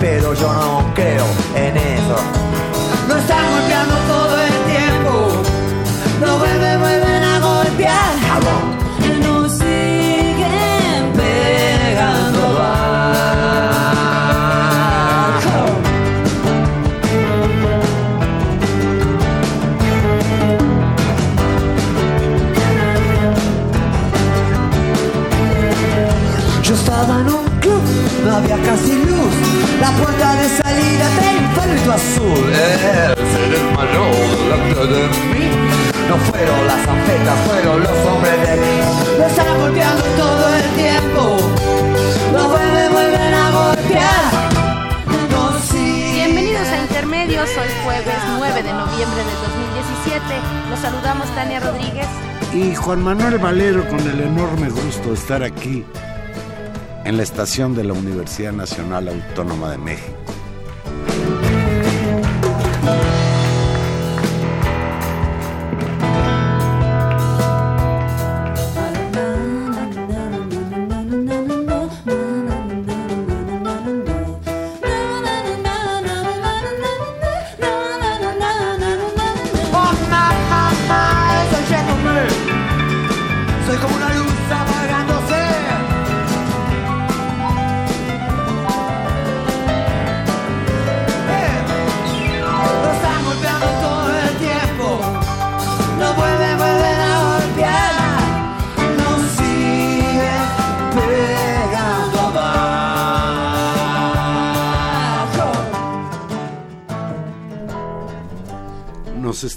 Pero yo no creo en eso azul. Él se desmayó delante de mí. No fueron las anfetas, fueron los hombres de mí. Me están golpeando todo el tiempo. Lo vuelven, vuelven a golpear. No sigue. Bienvenidos a Intermedios, hoy jueves 9 de noviembre del 2017. Los saludamos Tania Rodríguez. Y Juan Manuel Valero con el enorme gusto de estar aquí en la estación de la Universidad Nacional Autónoma de México.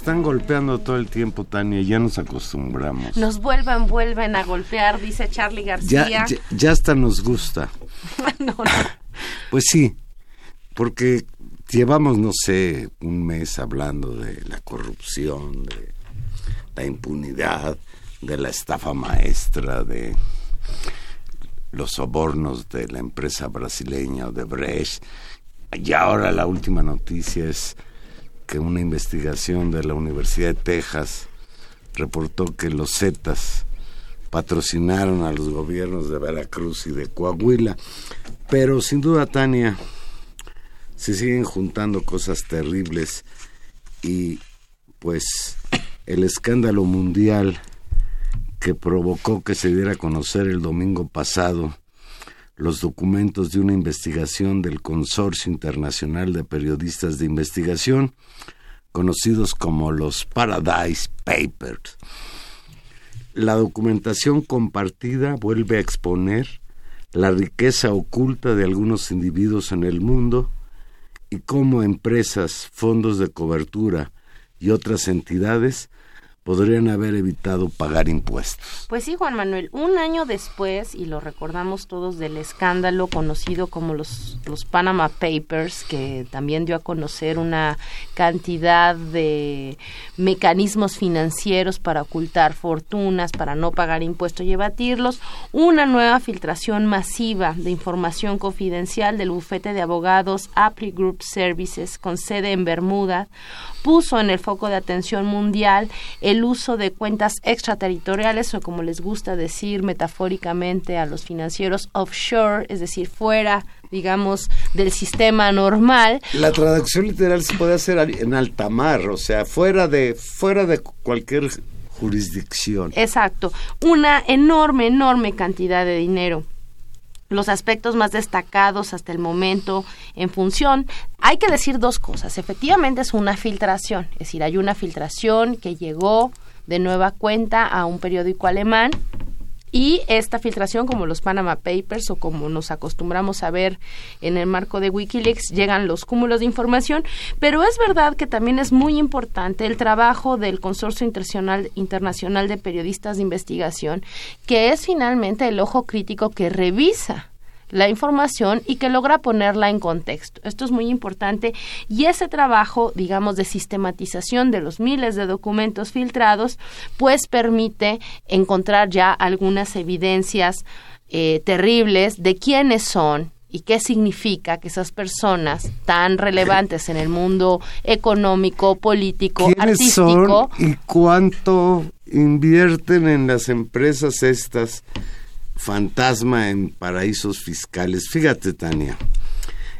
Están golpeando todo el tiempo, Tania, ya nos acostumbramos. Nos vuelven, vuelven a golpear, dice Charlie García. Ya, ya, ya hasta nos gusta. no, no. Pues sí, porque llevamos, no sé, un mes hablando de la corrupción, de la impunidad, de la estafa maestra, de los sobornos de la empresa brasileña Odebrecht. Y ahora la última noticia es que una investigación de la Universidad de Texas reportó que los Zetas patrocinaron a los gobiernos de Veracruz y de Coahuila. Pero sin duda, Tania, se siguen juntando cosas terribles y pues el escándalo mundial que provocó que se diera a conocer el domingo pasado los documentos de una investigación del Consorcio Internacional de Periodistas de Investigación, conocidos como los Paradise Papers. La documentación compartida vuelve a exponer la riqueza oculta de algunos individuos en el mundo y cómo empresas, fondos de cobertura y otras entidades podrían haber evitado pagar impuestos. Pues sí, Juan Manuel, un año después, y lo recordamos todos del escándalo conocido como los, los Panama Papers, que también dio a conocer una cantidad de mecanismos financieros para ocultar fortunas, para no pagar impuestos y evadirlos, una nueva filtración masiva de información confidencial del bufete de abogados Apri Group Services con sede en Bermuda, puso en el foco de atención mundial el uso de cuentas extraterritoriales o como les gusta decir metafóricamente a los financieros offshore, es decir, fuera digamos del sistema normal. La traducción literal se puede hacer en alta mar, o sea, fuera de fuera de cualquier jurisdicción. Exacto, una enorme, enorme cantidad de dinero los aspectos más destacados hasta el momento en función. Hay que decir dos cosas. Efectivamente es una filtración, es decir, hay una filtración que llegó de nueva cuenta a un periódico alemán y esta filtración, como los Panama Papers o como nos acostumbramos a ver en el marco de Wikileaks, llegan los cúmulos de información, pero es verdad que también es muy importante el trabajo del Consorcio Internacional, Internacional de Periodistas de Investigación, que es finalmente el ojo crítico que revisa la información y que logra ponerla en contexto. Esto es muy importante y ese trabajo, digamos, de sistematización de los miles de documentos filtrados, pues permite encontrar ya algunas evidencias eh, terribles de quiénes son y qué significa que esas personas tan relevantes en el mundo económico, político, artístico. y cuánto invierten en las empresas estas fantasma en paraísos fiscales. Fíjate, Tania,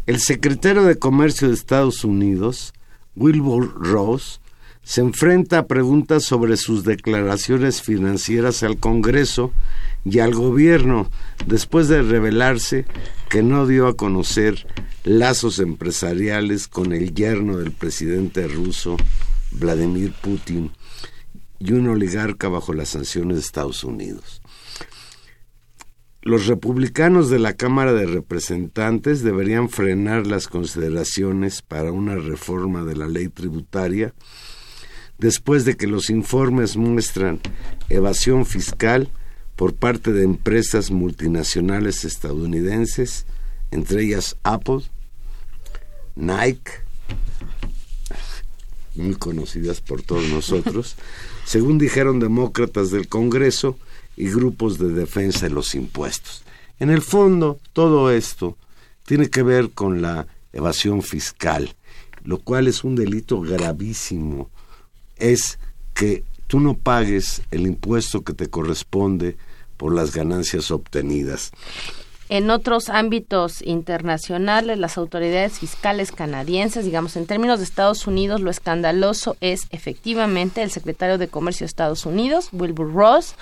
el secretario de Comercio de Estados Unidos, Wilbur Ross, se enfrenta a preguntas sobre sus declaraciones financieras al Congreso y al gobierno después de revelarse que no dio a conocer lazos empresariales con el yerno del presidente ruso, Vladimir Putin, y un oligarca bajo las sanciones de Estados Unidos. Los republicanos de la Cámara de Representantes deberían frenar las consideraciones para una reforma de la ley tributaria después de que los informes muestran evasión fiscal por parte de empresas multinacionales estadounidenses, entre ellas Apple, Nike, muy conocidas por todos nosotros, según dijeron demócratas del Congreso, y grupos de defensa de los impuestos. En el fondo, todo esto tiene que ver con la evasión fiscal, lo cual es un delito gravísimo. Es que tú no pagues el impuesto que te corresponde por las ganancias obtenidas. En otros ámbitos internacionales, las autoridades fiscales canadienses, digamos, en términos de Estados Unidos, lo escandaloso es efectivamente el secretario de Comercio de Estados Unidos, Wilbur Ross,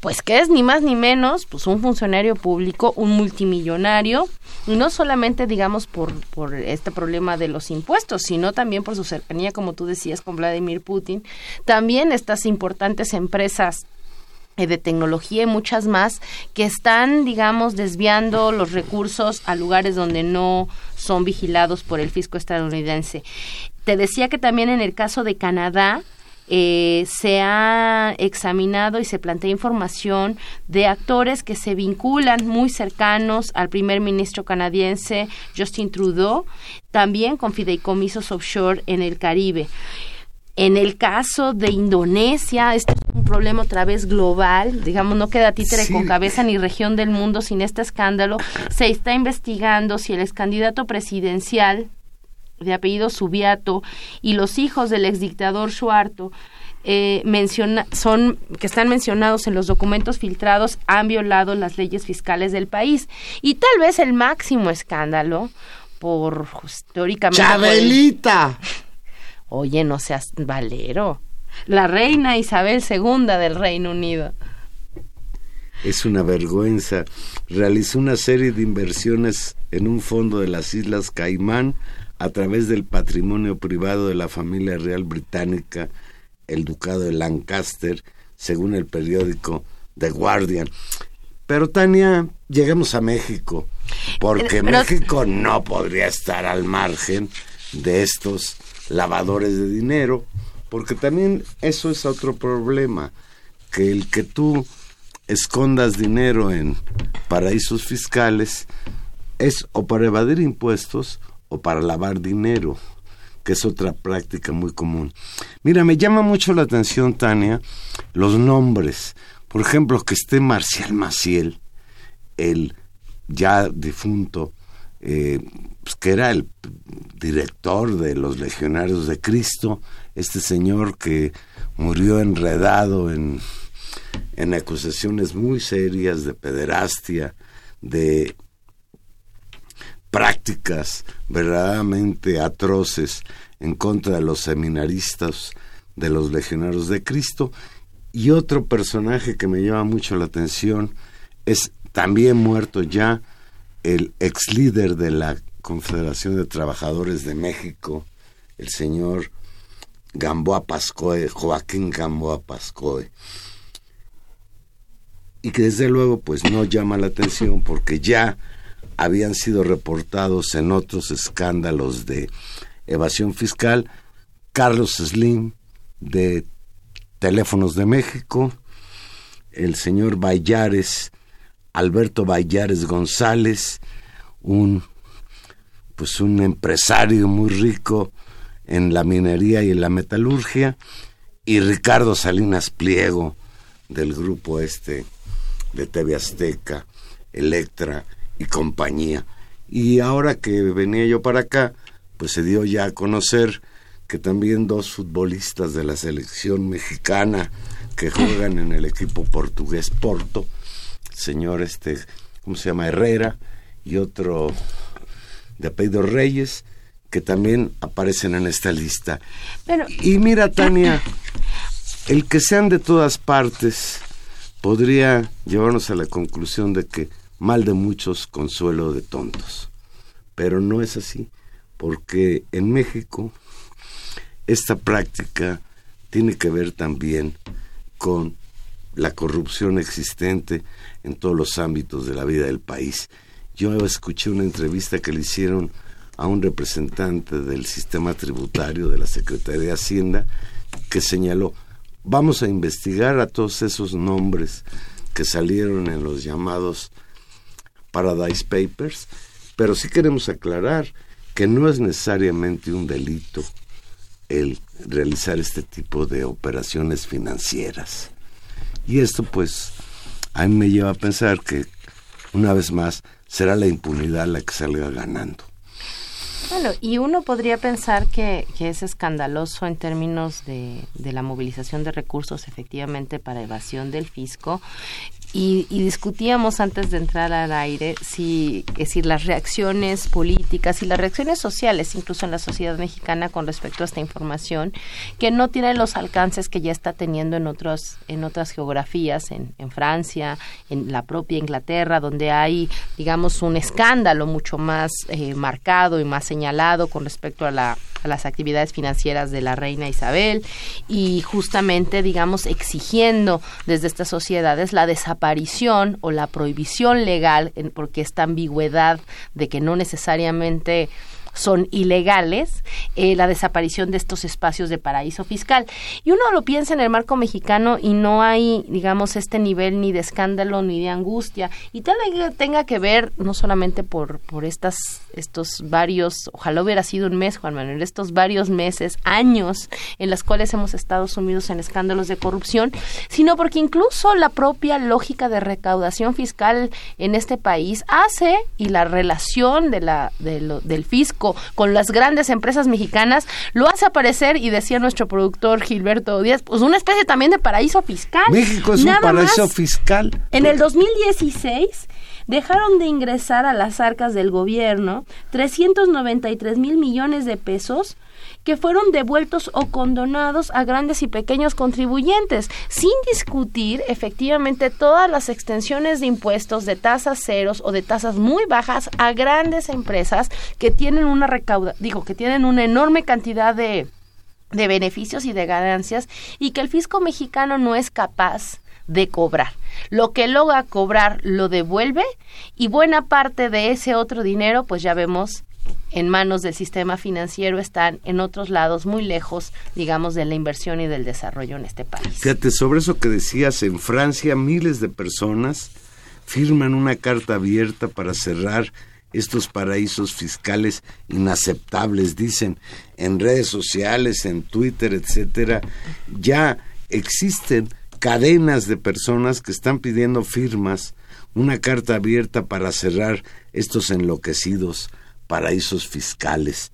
pues que es ni más ni menos pues un funcionario público, un multimillonario, y no solamente, digamos, por, por este problema de los impuestos, sino también por su cercanía, como tú decías, con Vladimir Putin. También estas importantes empresas de tecnología y muchas más que están, digamos, desviando los recursos a lugares donde no son vigilados por el fisco estadounidense. Te decía que también en el caso de Canadá, eh, se ha examinado y se plantea información de actores que se vinculan muy cercanos al primer ministro canadiense Justin Trudeau, también con fideicomisos offshore en el Caribe. En el caso de Indonesia, este es un problema otra vez global, digamos, no queda títere con cabeza ni región del mundo sin este escándalo. Se está investigando si el ex candidato presidencial de apellido Subiato y los hijos del exdictador Suarto eh, menciona, son que están mencionados en los documentos filtrados han violado las leyes fiscales del país y tal vez el máximo escándalo por pues, teóricamente Chabelita Oye, no seas valero. La reina Isabel II del Reino Unido. Es una vergüenza. Realizó una serie de inversiones en un fondo de las Islas Caimán a través del patrimonio privado de la familia real británica, el Ducado de Lancaster, según el periódico The Guardian. Pero Tania, llegamos a México, porque México no podría estar al margen de estos lavadores de dinero, porque también eso es otro problema, que el que tú escondas dinero en paraísos fiscales es o para evadir impuestos o para lavar dinero, que es otra práctica muy común. Mira, me llama mucho la atención, Tania, los nombres. Por ejemplo, que esté Marcial Maciel, el ya difunto eh, pues, que era el director de los Legionarios de Cristo, este señor que murió enredado en, en acusaciones muy serias de pederastia, de prácticas verdaderamente atroces en contra de los seminaristas de los legionarios de Cristo. Y otro personaje que me llama mucho la atención es también muerto ya el ex líder de la Confederación de Trabajadores de México, el señor Gamboa Pascoe, Joaquín Gamboa Pascoe. Y que desde luego pues no llama la atención porque ya habían sido reportados en otros escándalos de evasión fiscal Carlos Slim de Teléfonos de México, el señor Bayares, Alberto Bayares González, un pues un empresario muy rico en la minería y en la metalurgia, y Ricardo Salinas Pliego del grupo este de TV Azteca, Electra y compañía. Y ahora que venía yo para acá, pues se dio ya a conocer que también dos futbolistas de la selección mexicana que juegan en el equipo portugués Porto, señor este, ¿cómo se llama? Herrera y otro de apellido Reyes, que también aparecen en esta lista. y mira, Tania, el que sean de todas partes podría llevarnos a la conclusión de que mal de muchos, consuelo de tontos. Pero no es así, porque en México esta práctica tiene que ver también con la corrupción existente en todos los ámbitos de la vida del país. Yo escuché una entrevista que le hicieron a un representante del sistema tributario de la Secretaría de Hacienda que señaló, vamos a investigar a todos esos nombres que salieron en los llamados Paradise Papers, pero sí queremos aclarar que no es necesariamente un delito el realizar este tipo de operaciones financieras. Y esto pues a mí me lleva a pensar que una vez más será la impunidad la que salga ganando. Bueno, y uno podría pensar que, que es escandaloso en términos de, de, la movilización de recursos efectivamente para evasión del fisco y, discutíamos antes de entrar al aire si, es decir, las reacciones políticas y las reacciones sociales, incluso en la sociedad mexicana con respecto a esta información, que no tiene los alcances que ya está teniendo en otros, en otras geografías, en, en Francia, en la propia Inglaterra, donde hay, digamos, un escándalo mucho más eh, marcado y más señalado con respecto a la a las actividades financieras de la reina Isabel y justamente, digamos, exigiendo desde estas sociedades la desaparición o la prohibición legal, porque esta ambigüedad de que no necesariamente son ilegales eh, la desaparición de estos espacios de paraíso fiscal. Y uno lo piensa en el marco mexicano y no hay, digamos, este nivel ni de escándalo ni de angustia. Y tal vez tenga que ver no solamente por, por estas, estos varios, ojalá hubiera sido un mes, Juan Manuel, estos varios meses, años en los cuales hemos estado sumidos en escándalos de corrupción, sino porque incluso la propia lógica de recaudación fiscal en este país hace y la relación de la, de del fisco con las grandes empresas mexicanas, lo hace aparecer, y decía nuestro productor Gilberto Díaz, pues una especie también de paraíso fiscal. México es un paraíso fiscal. En el 2016 dejaron de ingresar a las arcas del gobierno 393 mil millones de pesos que fueron devueltos o condonados a grandes y pequeños contribuyentes, sin discutir efectivamente todas las extensiones de impuestos de tasas ceros o de tasas muy bajas a grandes empresas que tienen una recauda, digo, que tienen una enorme cantidad de de beneficios y de ganancias y que el fisco mexicano no es capaz de cobrar. Lo que logra cobrar lo devuelve y buena parte de ese otro dinero, pues ya vemos en manos del sistema financiero están en otros lados muy lejos, digamos, de la inversión y del desarrollo en este país. Fíjate, sobre eso que decías, en Francia miles de personas firman una carta abierta para cerrar estos paraísos fiscales inaceptables, dicen, en redes sociales, en Twitter, etcétera, ya existen cadenas de personas que están pidiendo firmas, una carta abierta para cerrar estos enloquecidos paraísos fiscales.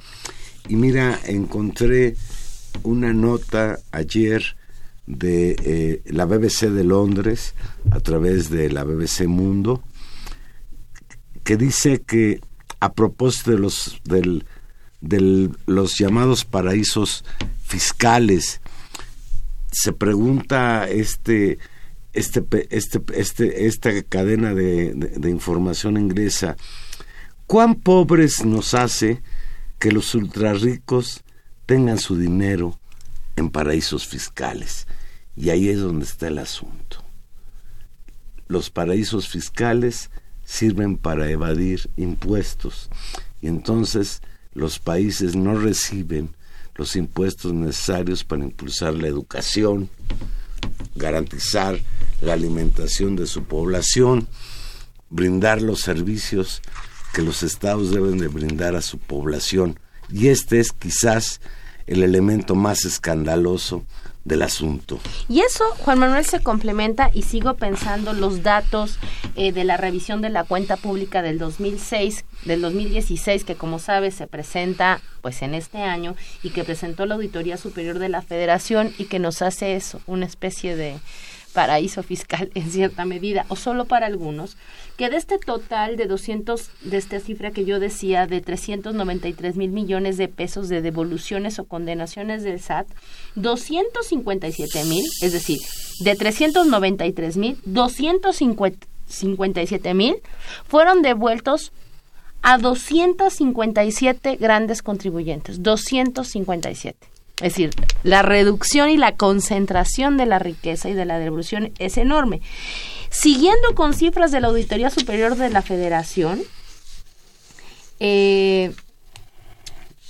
Y mira, encontré una nota ayer de eh, la BBC de Londres a través de la BBC Mundo que dice que a propósito de los los llamados paraísos fiscales se pregunta este, este, este, este, esta cadena de, de información inglesa, ¿cuán pobres nos hace que los ultrarricos tengan su dinero en paraísos fiscales? Y ahí es donde está el asunto. Los paraísos fiscales sirven para evadir impuestos y entonces los países no reciben los impuestos necesarios para impulsar la educación, garantizar la alimentación de su población, brindar los servicios que los estados deben de brindar a su población. Y este es quizás el elemento más escandaloso del asunto. Y eso, Juan Manuel, se complementa y sigo pensando los datos eh, de la revisión de la cuenta pública del 2006, del 2016, que como sabes se presenta pues en este año y que presentó la Auditoría Superior de la Federación y que nos hace eso, una especie de paraíso fiscal en cierta medida, o solo para algunos, que de este total de 200, de esta cifra que yo decía, de 393 mil millones de pesos de devoluciones o condenaciones del SAT, 257 mil, es decir, de 393 mil, 257 mil fueron devueltos a 257 grandes contribuyentes, 257. Es decir, la reducción y la concentración de la riqueza y de la devolución es enorme. Siguiendo con cifras de la Auditoría Superior de la Federación, eh,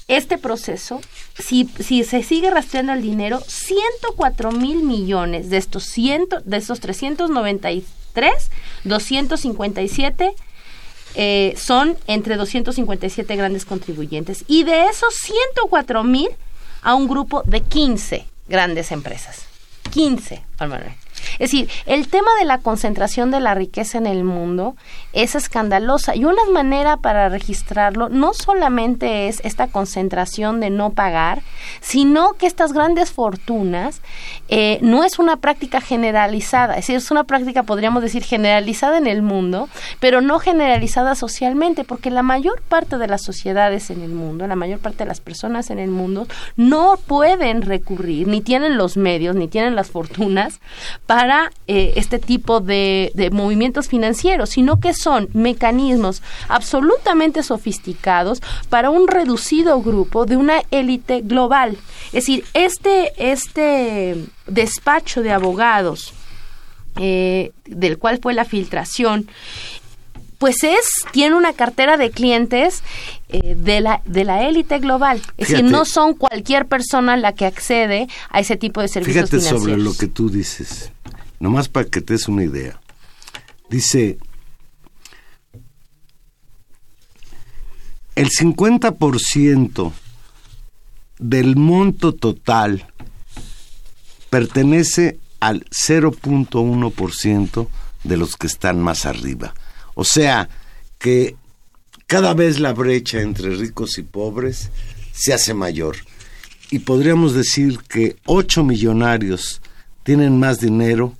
este proceso, si, se sigue rastreando el dinero, 104 mil millones de estos, ciento, de estos 393, 257 eh, son entre 257 grandes contribuyentes. Y de esos 104 mil, a un grupo de 15 grandes empresas. 15, Manuel. Es decir, el tema de la concentración de la riqueza en el mundo es escandalosa y una manera para registrarlo no solamente es esta concentración de no pagar, sino que estas grandes fortunas eh, no es una práctica generalizada, es decir, es una práctica, podríamos decir, generalizada en el mundo, pero no generalizada socialmente, porque la mayor parte de las sociedades en el mundo, la mayor parte de las personas en el mundo, no pueden recurrir, ni tienen los medios, ni tienen las fortunas para eh, este tipo de, de movimientos financieros, sino que son mecanismos absolutamente sofisticados para un reducido grupo de una élite global. Es decir, este, este despacho de abogados eh, del cual fue la filtración, pues es, tiene una cartera de clientes eh, de la de la élite global. Es decir, no son cualquier persona la que accede a ese tipo de servicios fíjate sobre lo que tú dices nomás para que te des una idea. Dice, el 50% del monto total pertenece al 0.1% de los que están más arriba. O sea, que cada vez la brecha entre ricos y pobres se hace mayor. Y podríamos decir que 8 millonarios tienen más dinero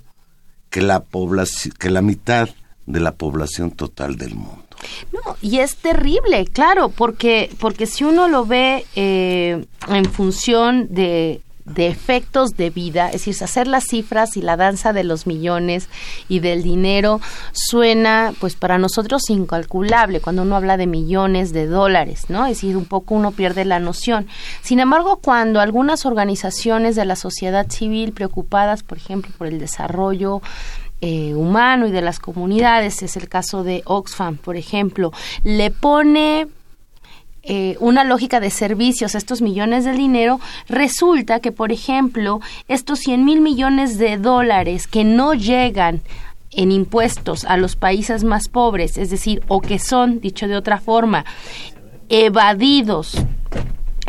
que la población, que la mitad de la población total del mundo. No, y es terrible, claro, porque, porque si uno lo ve eh, en función de de efectos de vida, es decir, hacer las cifras y la danza de los millones y del dinero suena, pues para nosotros incalculable cuando uno habla de millones de dólares, ¿no? Es decir, un poco uno pierde la noción. Sin embargo, cuando algunas organizaciones de la sociedad civil preocupadas, por ejemplo, por el desarrollo eh, humano y de las comunidades, es el caso de Oxfam, por ejemplo, le pone eh, una lógica de servicios, estos millones de dinero, resulta que, por ejemplo, estos 100 mil millones de dólares que no llegan en impuestos a los países más pobres, es decir, o que son, dicho de otra forma, evadidos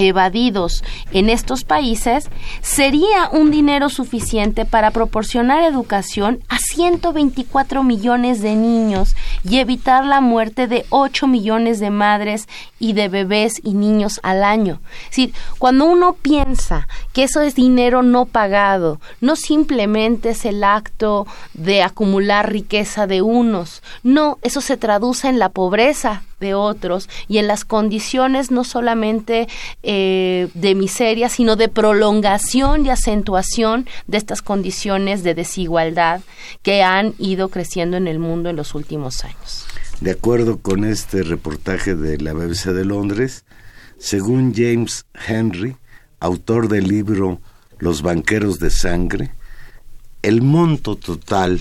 evadidos en estos países, sería un dinero suficiente para proporcionar educación a 124 millones de niños y evitar la muerte de 8 millones de madres y de bebés y niños al año. Es cuando uno piensa que eso es dinero no pagado, no simplemente es el acto de acumular riqueza de unos, no, eso se traduce en la pobreza de otros y en las condiciones no solamente eh, de miseria, sino de prolongación y acentuación de estas condiciones de desigualdad que han ido creciendo en el mundo en los últimos años. De acuerdo con este reportaje de la BBC de Londres, según James Henry, autor del libro Los banqueros de sangre, el monto total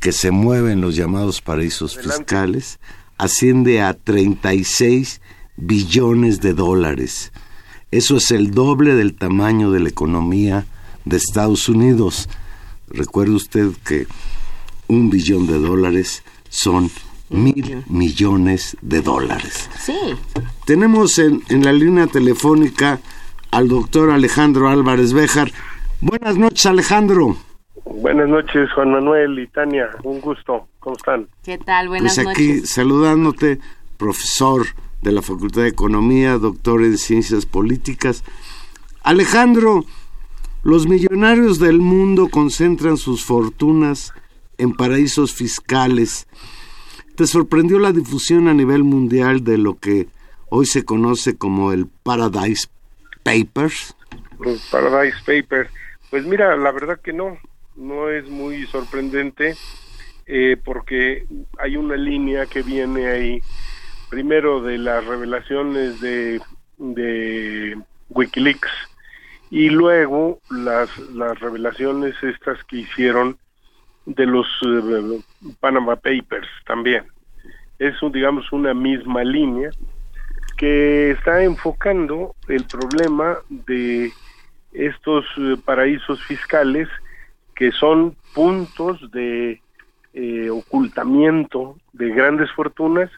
que se mueve en los llamados paraísos fiscales asciende a 36 billones de dólares. Eso es el doble del tamaño de la economía de Estados Unidos. Recuerde usted que un billón de dólares son mil millones de dólares. Sí. Tenemos en, en la línea telefónica al doctor Alejandro Álvarez Béjar. Buenas noches, Alejandro. Buenas noches, Juan Manuel y Tania. Un gusto. ¿Cómo están? ¿Qué tal? Buenas pues aquí noches. saludándote, profesor de la Facultad de Economía, doctor en Ciencias Políticas. Alejandro, los millonarios del mundo concentran sus fortunas en paraísos fiscales. ¿Te sorprendió la difusión a nivel mundial de lo que hoy se conoce como el Paradise Papers? Paradise Paper. Pues mira, la verdad que no, no es muy sorprendente eh, porque hay una línea que viene ahí, primero de las revelaciones de, de Wikileaks y luego las, las revelaciones estas que hicieron de los eh, Panama Papers también. Es, digamos, una misma línea que está enfocando el problema de estos eh, paraísos fiscales que son puntos de eh, ocultamiento de grandes fortunas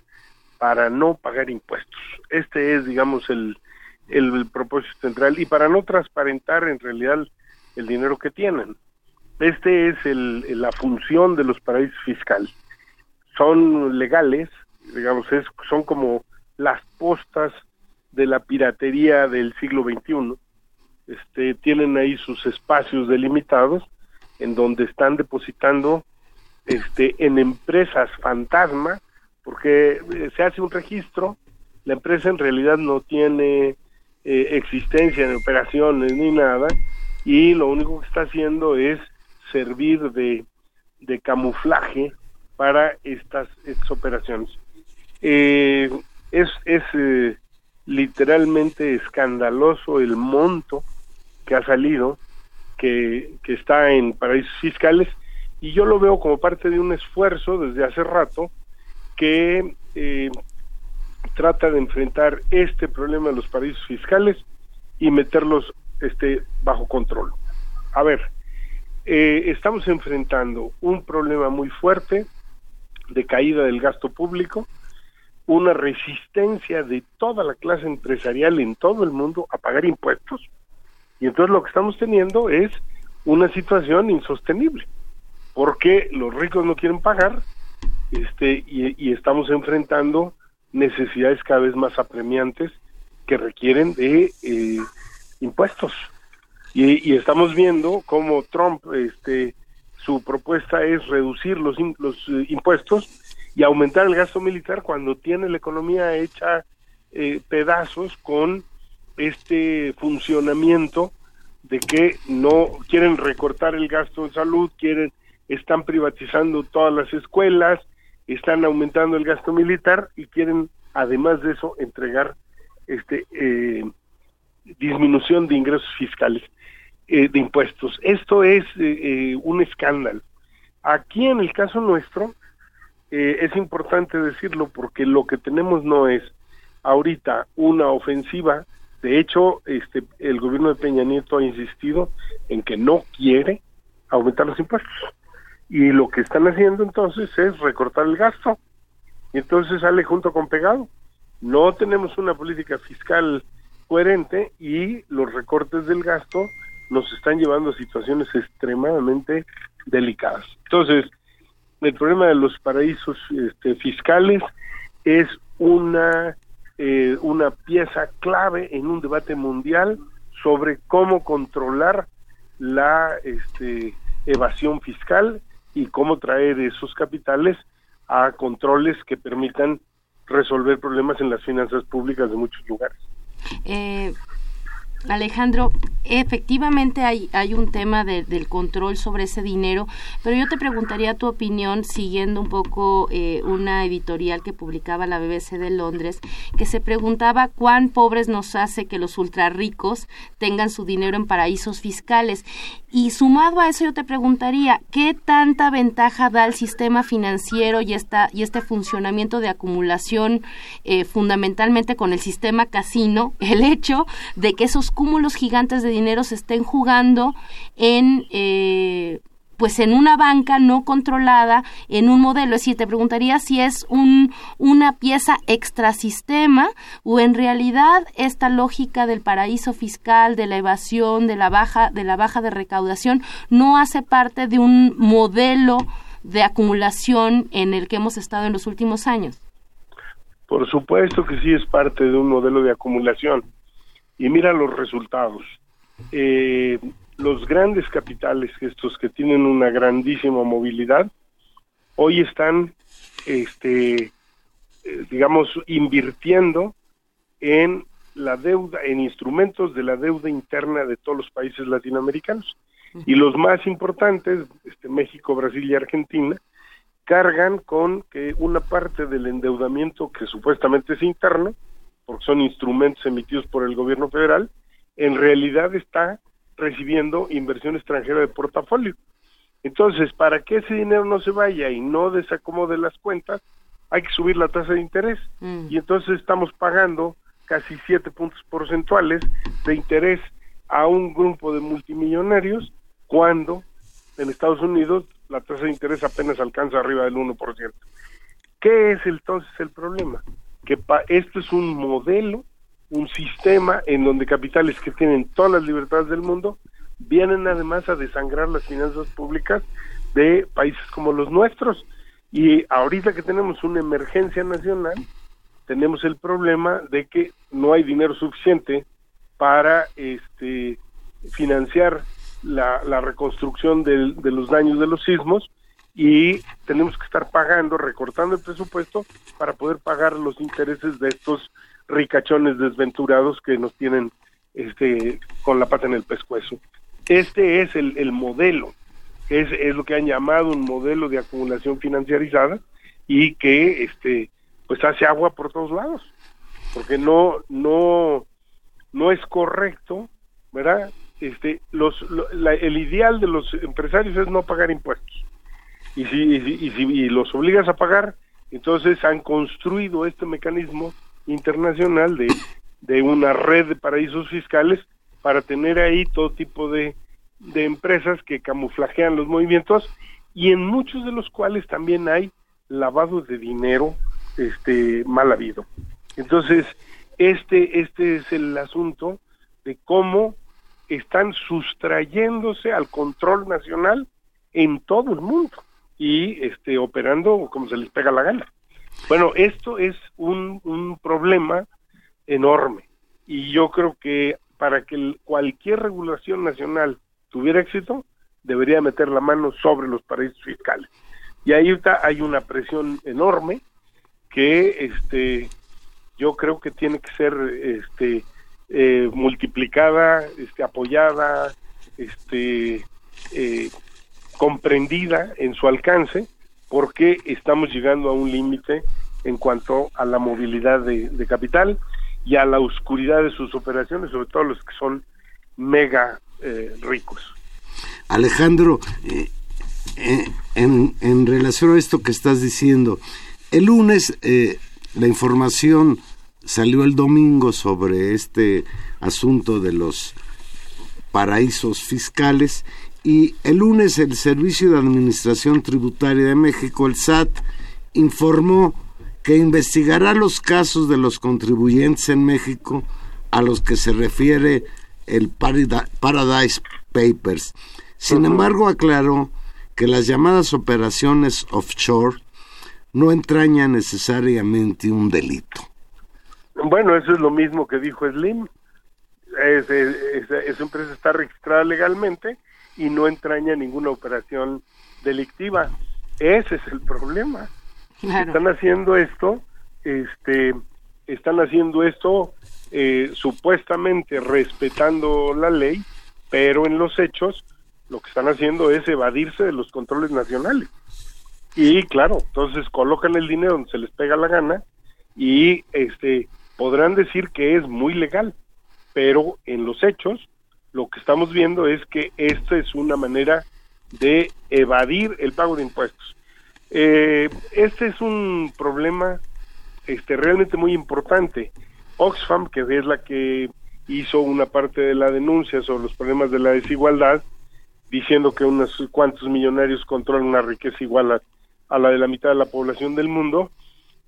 para no pagar impuestos. Este es, digamos, el, el, propósito central y para no transparentar en realidad el dinero que tienen. Este es el, la función de los paraísos fiscales. Son legales, digamos, es, son como las postas de la piratería del siglo XXI. Este, tienen ahí sus espacios delimitados en donde están depositando este, en empresas fantasma, porque eh, se hace un registro, la empresa en realidad no tiene eh, existencia en operaciones ni nada, y lo único que está haciendo es servir de, de camuflaje para estas, estas operaciones. Eh, es es eh, literalmente escandaloso el monto que ha salido, que, está en paraísos fiscales, y yo lo veo como parte de un esfuerzo desde hace rato que eh, trata de enfrentar este problema de los paraísos fiscales y meterlos este, bajo control. A ver, eh, estamos enfrentando un problema muy fuerte de caída del gasto público, una resistencia de toda la clase empresarial en todo el mundo a pagar impuestos, y entonces lo que estamos teniendo es una situación insostenible, porque los ricos no quieren pagar este, y, estamos enfrentando necesidades cada vez más apremiantes que requieren de eh, impuestos. Y, y, estamos viendo cómo Trump, este, su propuesta es reducir los, los eh, impuestos y aumentar el gasto militar cuando tiene la economía hecha eh, pedazos con este funcionamiento de que no quieren recortar el gasto en salud, quieren están privatizando todas las escuelas, están aumentando el gasto militar y quieren además de eso entregar este eh, disminución de ingresos fiscales eh, de impuestos. Esto es eh, un escándalo. Aquí en el caso nuestro es importante decirlo porque lo que tenemos no es ahorita una ofensiva. De hecho, este el gobierno de Peña Nieto ha insistido en que no quiere aumentar los impuestos y lo que están haciendo entonces es recortar el gasto y entonces sale junto con pegado. No tenemos una política fiscal coherente y los recortes del gasto nos están llevando a situaciones extremadamente delicadas. Entonces, el problema de los paraísos este, fiscales es una eh, una pieza clave en un debate mundial sobre cómo controlar la este, evasión fiscal y cómo traer esos capitales a controles que permitan resolver problemas en las finanzas públicas de muchos lugares. Eh, Alejandro, efectivamente hay, hay un tema del control sobre ese dinero, pero yo te preguntaría tu opinión siguiendo un poco eh, una editorial que publicaba la BBC de Londres, que se preguntaba cuán pobres nos hace que los ultrarricos tengan su dinero en paraísos fiscales. Y sumado a eso yo te preguntaría, ¿qué tanta ventaja da el sistema financiero y, esta, y este funcionamiento de acumulación eh, fundamentalmente con el sistema casino, el hecho de que esos cúmulos gigantes de dinero se estén jugando en eh, pues en una banca no controlada, en un modelo. Es decir, te preguntaría si es un, una pieza extrasistema o en realidad esta lógica del paraíso fiscal, de la evasión, de la baja, de la baja de recaudación, no hace parte de un modelo de acumulación en el que hemos estado en los últimos años. Por supuesto que sí es parte de un modelo de acumulación. Y mira los resultados. Eh, los grandes capitales, estos que tienen una grandísima movilidad, hoy están, este, eh, digamos, invirtiendo en la deuda, en instrumentos de la deuda interna de todos los países latinoamericanos. Y los más importantes, este, México, Brasil y Argentina, cargan con que una parte del endeudamiento que supuestamente es interno, porque son instrumentos emitidos por el gobierno federal, en realidad está recibiendo inversión extranjera de portafolio. Entonces, para que ese dinero no se vaya y no desacomode las cuentas, hay que subir la tasa de interés. Mm. Y entonces estamos pagando casi siete puntos porcentuales de interés a un grupo de multimillonarios cuando en Estados Unidos la tasa de interés apenas alcanza arriba del 1%. ¿Qué es entonces el problema? Que esto es un modelo un sistema en donde capitales que tienen todas las libertades del mundo vienen además a desangrar las finanzas públicas de países como los nuestros. Y ahorita que tenemos una emergencia nacional, tenemos el problema de que no hay dinero suficiente para este financiar la reconstrucción de los daños de los sismos y tenemos que estar pagando, recortando el presupuesto para poder pagar los intereses de estos ricachones desventurados que nos tienen este con la pata en el pescuezo. Este es el, el modelo, es, es lo que han llamado un modelo de acumulación financiarizada y que este pues hace agua por todos lados, porque no no no es correcto, ¿verdad? Este los el ideal de los empresarios es no pagar impuestos. Y si, y si y los obligas a pagar, entonces han construido este mecanismo internacional de, de una red de paraísos fiscales para tener ahí todo tipo de, de empresas que camuflajean los movimientos y en muchos de los cuales también hay lavado de dinero este mal habido. Entonces, este este es el asunto de cómo están sustrayéndose al control nacional en todo el mundo y este operando como se les pega la gana. Bueno, esto es un, un problema enorme y yo creo que para que cualquier regulación nacional tuviera éxito, debería meter la mano sobre los paraísos fiscales. Y ahí está, hay una presión enorme que este yo creo que tiene que ser este eh, multiplicada, este apoyada, este eh, comprendida en su alcance porque estamos llegando a un límite en cuanto a la movilidad de, capital y a la oscuridad de sus operaciones, sobre todo los que son mega eh, ricos. Alejandro, eh, eh, en, en, relación a esto que estás diciendo, el lunes la información salió el domingo sobre este asunto de los paraísos fiscales y el lunes el Servicio de Administración Tributaria de México, el SAT, informó que investigará los casos de los contribuyentes en México a los que se refiere el Paradise Papers. Sin embargo, aclaró que las llamadas operaciones offshore no entrañan necesariamente un delito. Bueno, eso es lo mismo que dijo Slim. esa empresa está registrada legalmente y no entraña ninguna operación delictiva. Ese es el problema. Están haciendo esto este, están haciendo esto eh, supuestamente respetando la ley, pero en los hechos lo que están haciendo es evadirse de los controles nacionales. Y claro, entonces colocan el dinero donde se les pega la gana y este podrán decir que es muy legal, pero en los hechos lo que estamos viendo es que esta es una manera de evadir el pago de impuestos. Eh, este es un problema este, realmente muy importante. Oxfam, que es la que hizo una parte de la denuncia sobre los problemas de la desigualdad, diciendo que unos cuantos millonarios controlan una riqueza igual a, a la de la mitad de la población del mundo.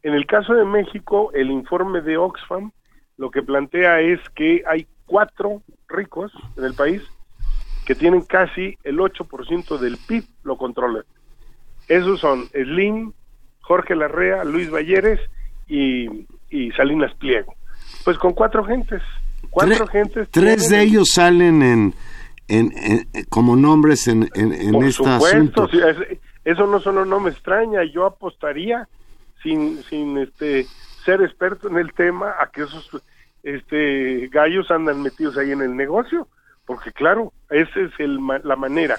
En el caso de México, el informe de Oxfam lo que plantea es que hay cuatro ricos en el país que tienen casi el 8% del PIB, lo controlan. Esos son Slim, Jorge Larrea, Luis Valleres y, Salinas Pliego. Pues con cuatro gentes. Cuatro gentes. Tres de ellos salen en, en, como nombres en, en, por esta supuesto, eso no solo no me extraña, yo apostaría sin, sin este ser experto en el tema a que esos este gallos andan metidos ahí en el negocio, porque claro, esa es el, la manera.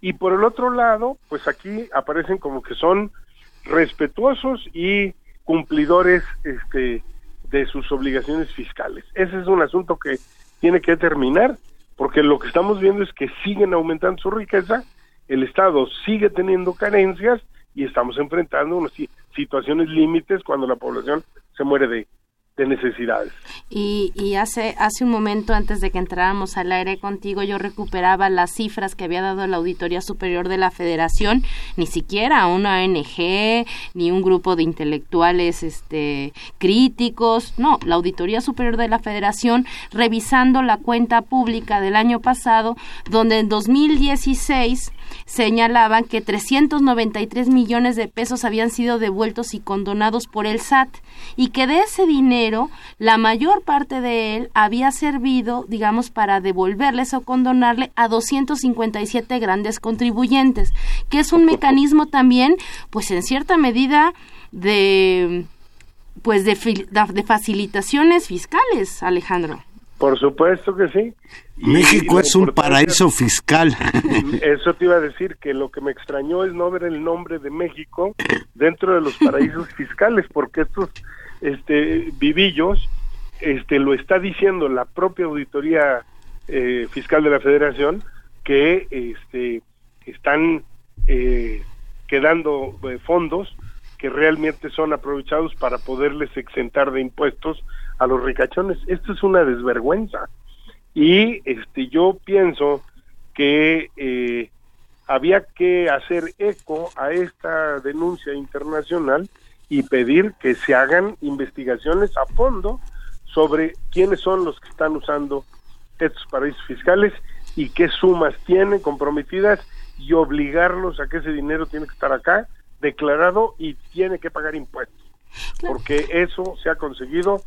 Y por el otro lado, pues aquí aparecen como que son respetuosos y cumplidores este, de sus obligaciones fiscales. Ese es un asunto que tiene que terminar, porque lo que estamos viendo es que siguen aumentando su riqueza, el Estado sigue teniendo carencias y estamos enfrentando unas situaciones límites cuando la población se muere de, de necesidades. Y, hace, hace un momento, antes de que entráramos al aire contigo, yo recuperaba las cifras que había dado la Auditoría Superior de la Federación, ni siquiera una ONG, ni un grupo de intelectuales este, críticos, no, la Auditoría Superior de la Federación, revisando la cuenta pública del año pasado, donde en 2016 señalaban que 393 millones de pesos habían sido devueltos y condonados por el SAT y que de ese dinero la mayor parte de él había servido, digamos, para devolverles o condonarle a 257 grandes contribuyentes, que es un mecanismo también, pues en cierta medida de pues de, de facilitaciones fiscales, Alejandro. Por supuesto que sí. México es un paraíso fiscal. Eso te iba a decir que lo que me extrañó es no ver el nombre de México dentro de los paraísos fiscales, porque estos este, vivillos este, lo está diciendo la propia auditoría eh, fiscal de la Federación que este, están eh, quedando eh, fondos que realmente son aprovechados para poderles exentar de impuestos a los ricachones. Esto es una desvergüenza. Y este, yo pienso que eh, había que hacer eco a esta denuncia internacional y pedir que se hagan investigaciones a fondo sobre quiénes son los que están usando estos paraísos fiscales y qué sumas tienen comprometidas y obligarlos a que ese dinero tiene que estar acá declarado y tiene que pagar impuestos. Porque eso se ha conseguido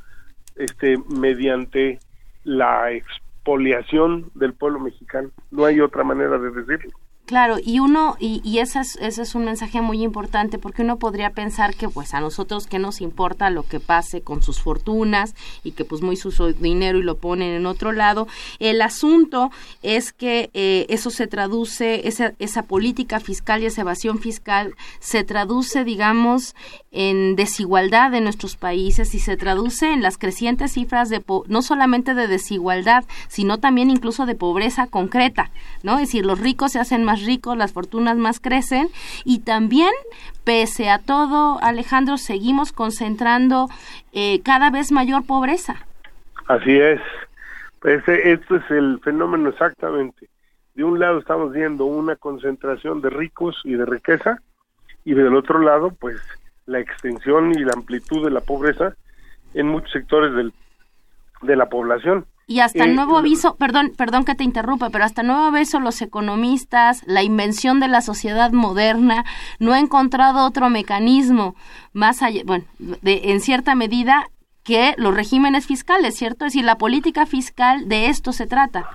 este mediante la expoliación del pueblo mexicano. No hay otra manera de decirlo. Claro, y uno, y, y ese, es, ese es un mensaje muy importante porque uno podría pensar que pues a nosotros que nos importa lo que pase con sus fortunas y que pues muy su dinero y lo ponen en otro lado. El asunto es que eh, eso se traduce, esa, esa política fiscal y esa evasión fiscal se traduce, digamos, en desigualdad de nuestros países y se traduce en las crecientes cifras de no solamente de desigualdad, sino también incluso de pobreza concreta, ¿no? Es decir, los ricos se hacen más ricos, las fortunas más crecen y también, pese a todo, Alejandro, seguimos concentrando eh, cada vez mayor pobreza. Así es. Pues esto es el fenómeno exactamente. De un lado estamos viendo una concentración de ricos y de riqueza y del otro lado, pues la extensión y la amplitud de la pobreza en muchos sectores del, de la población. Y hasta el nuevo aviso, perdón, perdón que te interrumpa, pero hasta nuevo aviso los economistas, la invención de la sociedad moderna, no ha encontrado otro mecanismo más allá, bueno, de, en cierta medida que los regímenes fiscales, ¿cierto? Es decir, la política fiscal de esto se trata.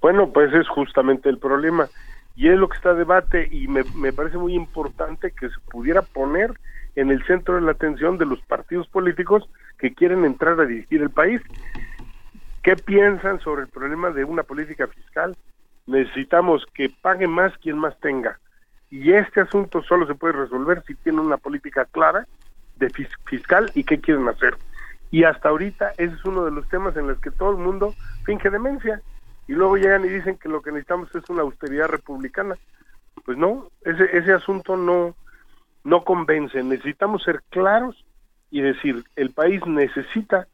Bueno, pues es justamente el problema. y es lo que está a debate y me, me parece muy importante que se pudiera poner en el centro de la atención de los partidos políticos que quieren entrar a dirigir el país. ¿Qué piensan sobre el problema de una política fiscal? Necesitamos que pague más quien más tenga. Y este asunto solo se puede resolver si tienen una política clara de fiscal y qué quieren hacer. Y hasta ahorita ese es uno de los temas en los que todo el mundo finge demencia y luego llegan y dicen que lo que necesitamos es una austeridad republicana. Pues no, ese, ese asunto no, no convence. Necesitamos ser claros y decir, el país necesita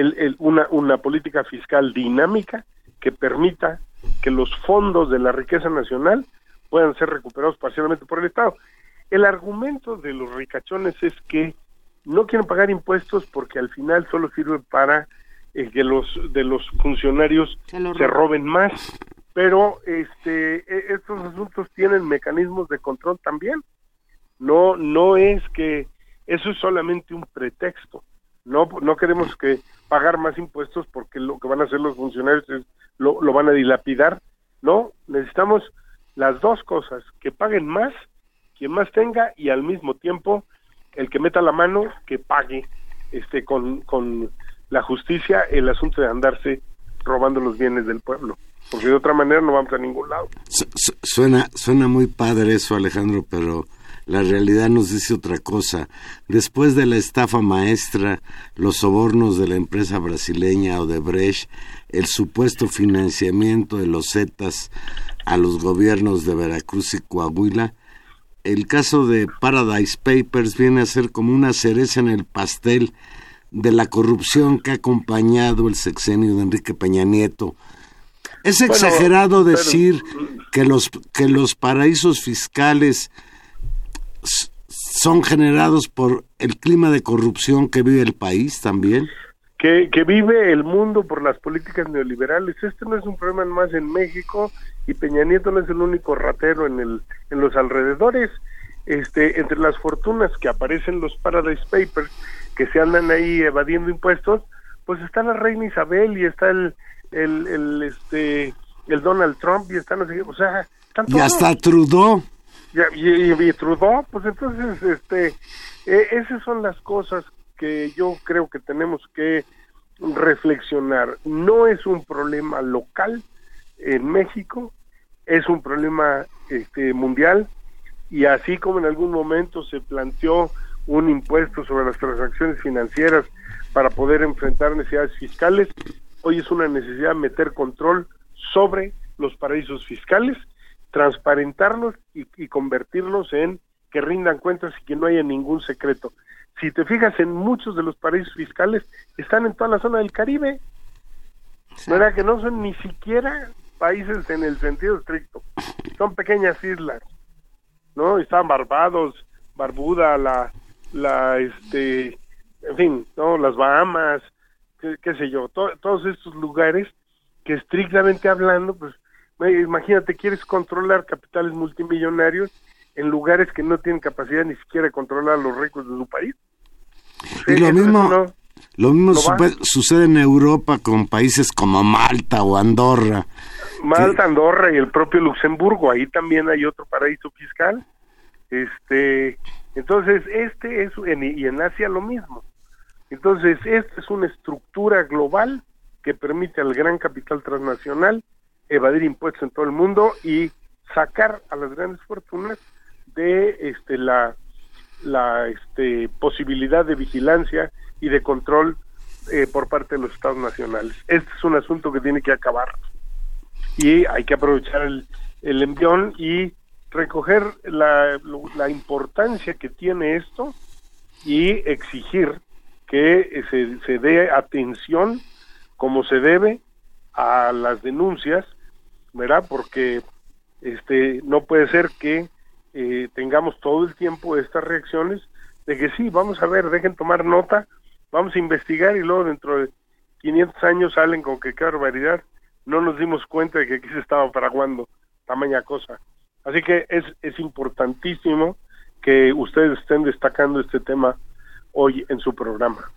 el, una, una política fiscal dinámica que permita que los fondos de la riqueza nacional puedan ser recuperados parcialmente por el Estado. El argumento de los ricachones es que no quieren pagar impuestos porque al final solo sirve para eh, que los de los funcionarios se, roben más, pero este e, estos asuntos tienen mecanismos de control también. No no es que eso es solamente un pretexto. No no queremos que pagar más impuestos porque lo que van a hacer los funcionarios es lo, lo van a dilapidar. No, necesitamos las dos cosas, que paguen más quien más tenga y al mismo tiempo el que meta la mano que pague este con, con la justicia el asunto de andarse robando los bienes del pueblo porque de otra manera no vamos a ningún lado suena suena muy padre eso Alejandro pero la realidad nos dice otra cosa. Después de la estafa maestra, los sobornos de la empresa brasileña Odebrecht, el supuesto financiamiento de los Zetas a los gobiernos de Veracruz y Coahuila, el caso de Paradise Papers viene a ser como una cereza en el pastel de la corrupción que ha acompañado el sexenio de Enrique Peña Nieto. Es exagerado decir que los que los paraísos fiscales son generados por el clima de corrupción que vive el país también. Que, que vive el mundo por las políticas neoliberales. Este no es un problema más en México, y Peña Nieto no es el único ratero en el en los alrededores este entre las fortunas que aparecen los Paradise Papers que se andan ahí evadiendo impuestos pues está la reina Isabel y está el el, el este el Donald Trump y están o sea están y hasta Trudeau y, y, Trudeau pues entonces este e, esas son las cosas que yo creo que tenemos que reflexionar. No es un problema local en México, es un problema este, mundial y así como en algún momento se planteó un impuesto sobre las transacciones financieras para poder enfrentar necesidades fiscales, hoy es una necesidad meter control sobre los paraísos fiscales, transparentarlos y, y convertirlos en que rindan cuentas y que no haya ningún secreto. Si te fijas en muchos de los paraísos fiscales están en toda la zona del Caribe. ¿Verdad que no son ni siquiera países en el sentido estricto. Son pequeñas islas, ¿no? Están Barbados, Barbuda, la, la, este, en fin, ¿no? Las Bahamas, qué, sé yo, todos estos lugares que estrictamente hablando, pues, imagínate, quieres controlar capitales multimillonarios en lugares que no tienen capacidad ni siquiera de controlar a los ricos de su país. y lo mismo, lo mismo sucede en Europa con países como Malta o Andorra, Malta, Andorra y el propio Luxemburgo, ahí también hay otro paraíso fiscal. Este, entonces este es y en Asia lo mismo. Entonces, esta es una estructura global que permite al gran capital transnacional evadir impuestos en todo el mundo y sacar a las grandes fortunas de este la la este posibilidad de vigilancia y de control eh, por parte de los estados nacionales. Este es un asunto que tiene que acabar y hay que aprovechar el, el envión y recoger la, la importancia que tiene esto y exigir que se, se dé atención como se debe a las denuncias, ¿verdad? Porque este no puede ser que eh, tengamos todo el tiempo estas reacciones de que sí, vamos a ver, dejen tomar nota, vamos a investigar y luego dentro de 500 años salen con que qué barbaridad, no nos dimos cuenta de que aquí se estaba fraguando tamaña cosa. Así que es, es importantísimo que ustedes estén destacando este tema hoy en su programa.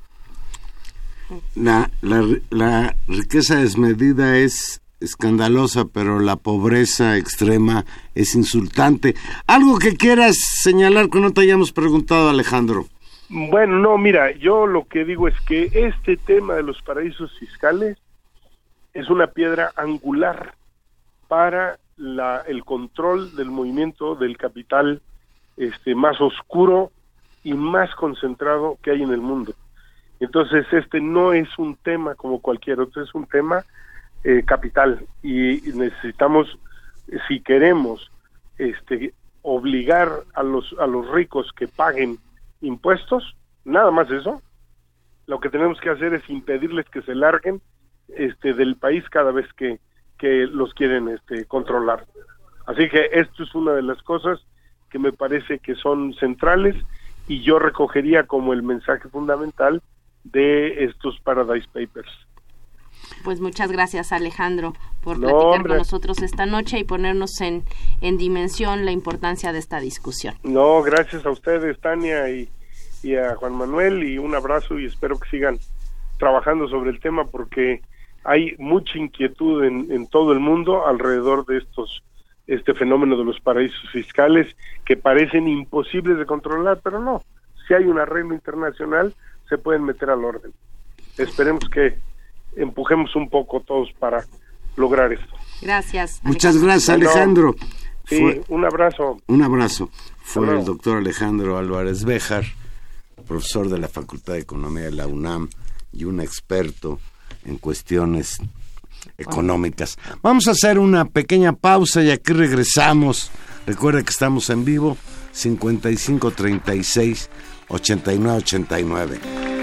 La, la, la riqueza desmedida es escandalosa, pero la pobreza extrema es insultante. ¿Algo que quieras señalar que no te hayamos preguntado, Alejandro? Bueno, no, mira, yo lo que digo es que este tema de los paraísos fiscales es una piedra angular para la, el control del movimiento del capital este, más oscuro y más concentrado que hay en el mundo. Entonces, este no es un tema como cualquier otro, es un tema eh, capital y necesitamos, si queremos este, obligar a los, a los ricos que paguen impuestos, nada más eso, lo que tenemos que hacer es impedirles que se larguen este, del país cada vez que, que los quieren este, controlar. Así que esto es una de las cosas que me parece que son centrales y yo recogería como el mensaje fundamental de estos Paradise Papers. Pues muchas gracias Alejandro por platicar con nosotros esta noche y ponernos en, en dimensión la importancia de esta discusión. No, gracias a ustedes, Tania, y, y a Juan Manuel, y un abrazo y espero que sigan trabajando sobre el tema porque hay mucha inquietud en, en todo el mundo alrededor de estos este fenómeno de los paraísos fiscales que parecen imposibles de controlar, pero no. Si hay un arreglo internacional, se pueden meter al orden. Esperemos que empujemos un poco todos para lograr esto. Gracias. Muchas gracias, Alejandro. sí, un abrazo. Un abrazo. Fue el doctor Alejandro Álvarez Béjar, profesor de la Facultad de Economía de la UNAM y un experto en cuestiones económicas. Vamos a hacer una pequeña pausa y aquí regresamos. Recuerda que estamos en vivo 5536 8989.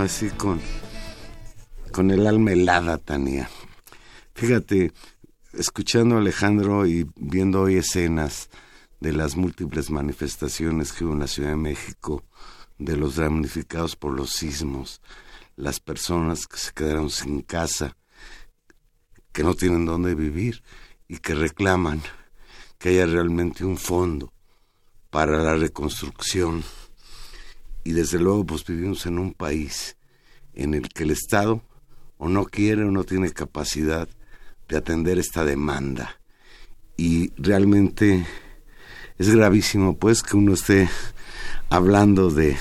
así con, con el alma helada, Tania. Fíjate, escuchando a Alejandro y viendo hoy escenas de las múltiples manifestaciones que hubo en la Ciudad de México, de los damnificados por los sismos, las personas que se quedaron sin casa, que no tienen dónde vivir y que reclaman que haya realmente un fondo para la reconstrucción y desde luego pues vivimos en un país en el que el Estado o no quiere o no tiene capacidad de atender esta demanda. Y realmente es gravísimo pues que uno esté hablando de